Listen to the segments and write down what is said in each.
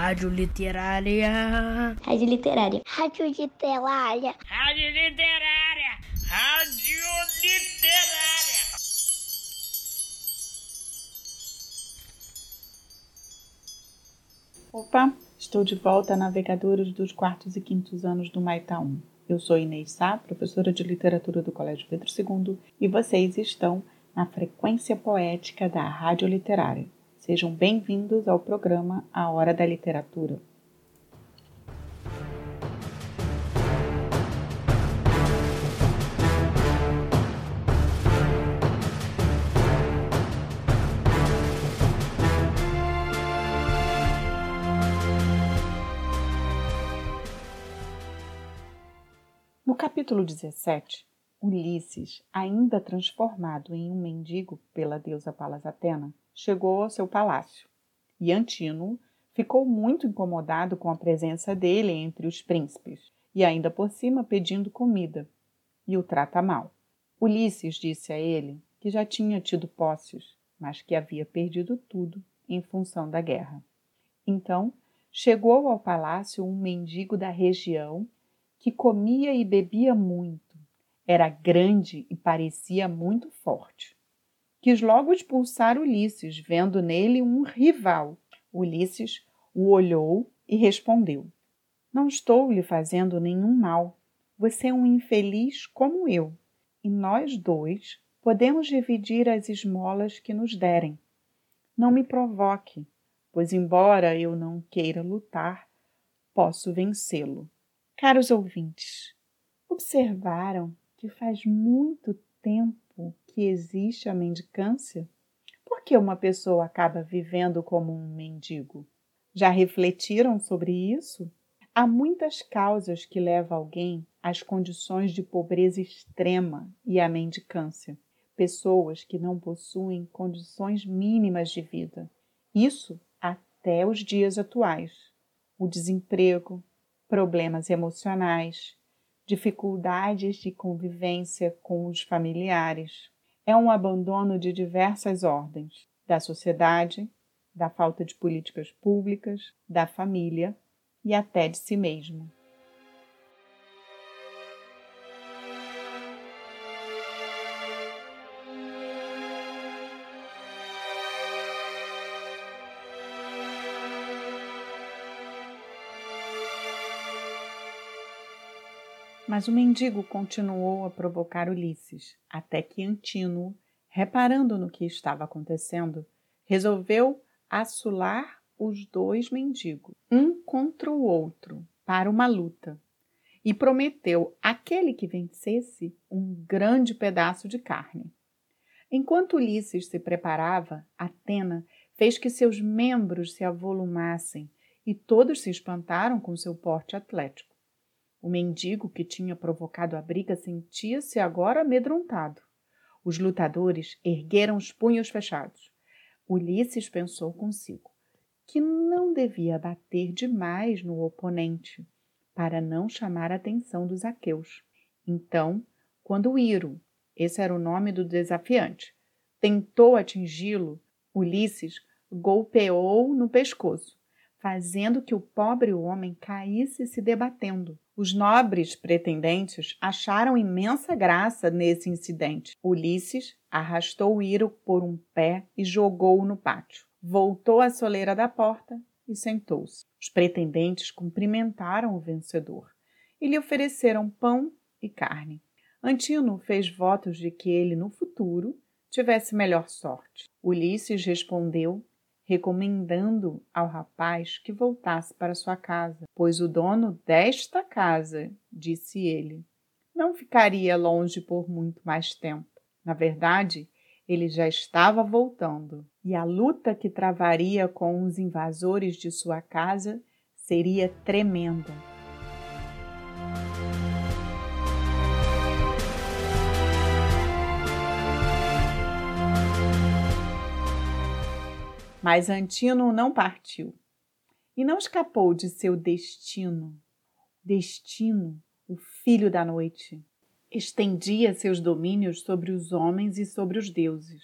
Rádio Literária. Rádio Literária. Rádio Literária. Rádio Literária. Rádio Literária. Opa, estou de volta a Navegadores dos quartos e quintos anos do Maitá 1. Eu sou Inês Sá, professora de literatura do Colégio Pedro II, e vocês estão na frequência poética da Rádio Literária. Sejam bem-vindos ao programa A Hora da Literatura. No capítulo 17, Ulisses, ainda transformado em um mendigo pela deusa Palas Atena, chegou ao seu palácio. E Antínuo ficou muito incomodado com a presença dele entre os príncipes, e ainda por cima pedindo comida, e o trata mal. Ulisses disse a ele que já tinha tido posses, mas que havia perdido tudo em função da guerra. Então chegou ao palácio um mendigo da região que comia e bebia muito. Era grande e parecia muito forte. Quis logo expulsar Ulisses, vendo nele um rival. Ulisses o olhou e respondeu: Não estou lhe fazendo nenhum mal. Você é um infeliz como eu, e nós dois podemos dividir as esmolas que nos derem. Não me provoque, pois, embora eu não queira lutar, posso vencê-lo. Caros ouvintes, observaram que faz muito tempo que existe a mendicância? Por que uma pessoa acaba vivendo como um mendigo? Já refletiram sobre isso? Há muitas causas que levam alguém às condições de pobreza extrema e à mendicância. Pessoas que não possuem condições mínimas de vida. Isso até os dias atuais. O desemprego, problemas emocionais, dificuldades de convivência com os familiares. É um abandono de diversas ordens: da sociedade, da falta de políticas públicas, da família e até de si mesmo. Mas o mendigo continuou a provocar Ulisses, até que Antínuo, reparando no que estava acontecendo, resolveu assular os dois mendigos, um contra o outro, para uma luta, e prometeu àquele que vencesse um grande pedaço de carne. Enquanto Ulisses se preparava, Atena fez que seus membros se avolumassem e todos se espantaram com seu porte atlético. O mendigo que tinha provocado a briga sentia-se agora amedrontado. Os lutadores ergueram os punhos fechados. Ulisses pensou consigo que não devia bater demais no oponente para não chamar a atenção dos aqueus. Então, quando Iro, esse era o nome do desafiante, tentou atingi-lo, Ulisses golpeou no pescoço, fazendo que o pobre homem caísse se debatendo. Os nobres pretendentes acharam imensa graça nesse incidente. Ulisses arrastou Iro por um pé e jogou-o no pátio. Voltou à soleira da porta e sentou-se. Os pretendentes cumprimentaram o vencedor e lhe ofereceram pão e carne. Antino fez votos de que ele, no futuro, tivesse melhor sorte. Ulisses respondeu recomendando ao rapaz que voltasse para sua casa, pois o dono desta casa, disse ele, não ficaria longe por muito mais tempo. Na verdade, ele já estava voltando, e a luta que travaria com os invasores de sua casa seria tremenda. Mas Antino não partiu e não escapou de seu destino. Destino, o filho da noite, estendia seus domínios sobre os homens e sobre os deuses.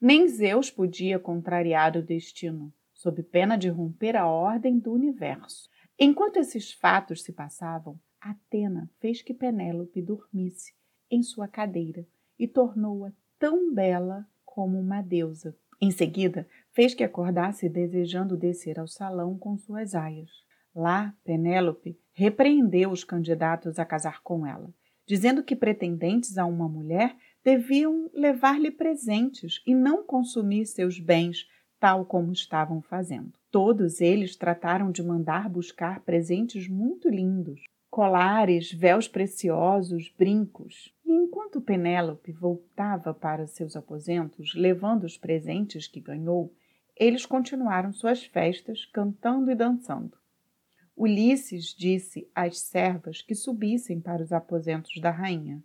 Nem Zeus podia contrariar o destino. sob pena de romper a ordem do universo. Enquanto esses fatos se passavam, Atena fez que Penélope dormisse em sua cadeira e tornou-a tão bela como uma deusa. Em seguida, fez que acordasse desejando descer ao salão com suas aias. Lá, Penélope repreendeu os candidatos a casar com ela, dizendo que pretendentes a uma mulher deviam levar-lhe presentes e não consumir seus bens, tal como estavam fazendo. Todos eles trataram de mandar buscar presentes muito lindos, colares, véus preciosos, brincos. E enquanto Penélope voltava para seus aposentos, levando os presentes que ganhou, eles continuaram suas festas, cantando e dançando. Ulisses disse às servas que subissem para os aposentos da rainha,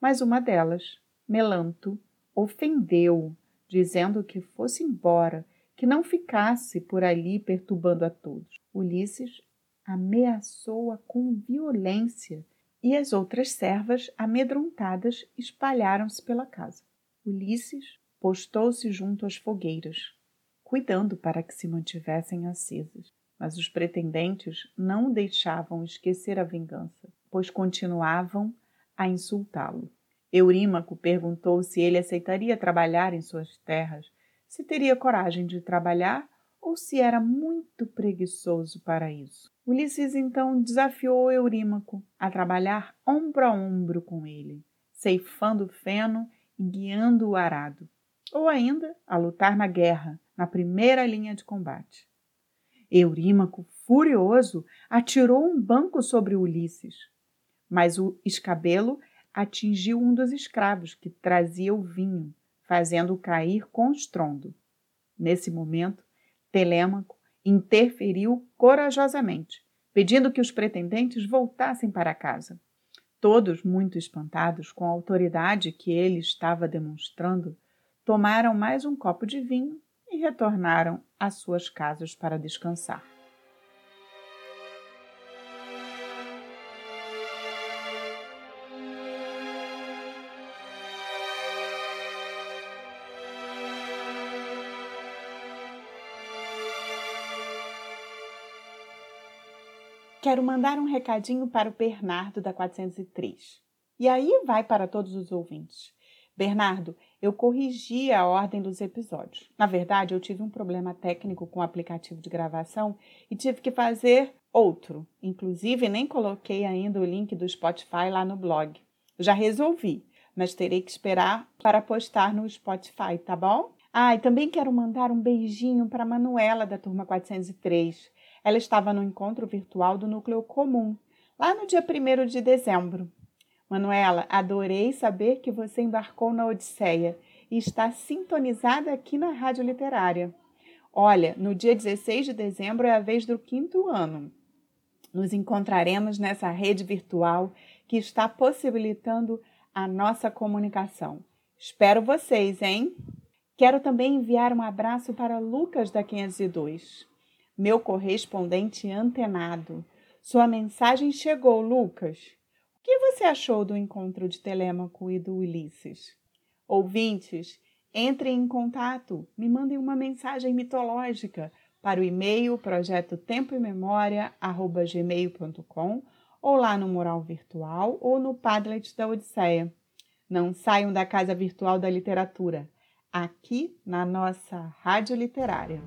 mas uma delas, Melanto, ofendeu, dizendo que fosse embora, que não ficasse por ali perturbando a todos. Ulisses ameaçou-a com violência e as outras servas, amedrontadas, espalharam-se pela casa. Ulisses postou-se junto às fogueiras, cuidando para que se mantivessem acesas. Mas os pretendentes não deixavam esquecer a vingança, pois continuavam a insultá-lo. Eurímaco perguntou se ele aceitaria trabalhar em suas terras, se teria coragem de trabalhar ou se era muito preguiçoso para isso. Ulisses então desafiou Eurímaco a trabalhar ombro a ombro com ele, ceifando o feno e guiando o arado, ou ainda a lutar na guerra, na primeira linha de combate. Eurímaco, furioso, atirou um banco sobre Ulisses, mas o escabelo atingiu um dos escravos que trazia o vinho, fazendo-o cair com estrondo. Nesse momento, Telêmaco interferiu corajosamente, pedindo que os pretendentes voltassem para casa. Todos, muito espantados com a autoridade que ele estava demonstrando, tomaram mais um copo de vinho e retornaram às suas casas para descansar. Quero mandar um recadinho para o Bernardo da 403. E aí vai para todos os ouvintes. Bernardo, eu corrigi a ordem dos episódios. Na verdade, eu tive um problema técnico com o aplicativo de gravação e tive que fazer outro. Inclusive, nem coloquei ainda o link do Spotify lá no blog. Já resolvi, mas terei que esperar para postar no Spotify, tá bom? Ah, e também quero mandar um beijinho para Manuela da turma 403. Ela estava no encontro virtual do Núcleo Comum, lá no dia 1 de dezembro. Manuela, adorei saber que você embarcou na Odisseia e está sintonizada aqui na Rádio Literária. Olha, no dia 16 de dezembro é a vez do quinto ano. Nos encontraremos nessa rede virtual que está possibilitando a nossa comunicação. Espero vocês, hein? Quero também enviar um abraço para Lucas da 502 meu correspondente antenado. Sua mensagem chegou, Lucas. Que você achou do encontro de Telêmaco e do Ulisses? Ouvintes, entrem em contato, me mandem uma mensagem mitológica para o e-mail projeto tempo e memória gmail.com ou lá no Moral Virtual ou no Padlet da Odisseia. Não saiam da Casa Virtual da Literatura, aqui na nossa Rádio Literária.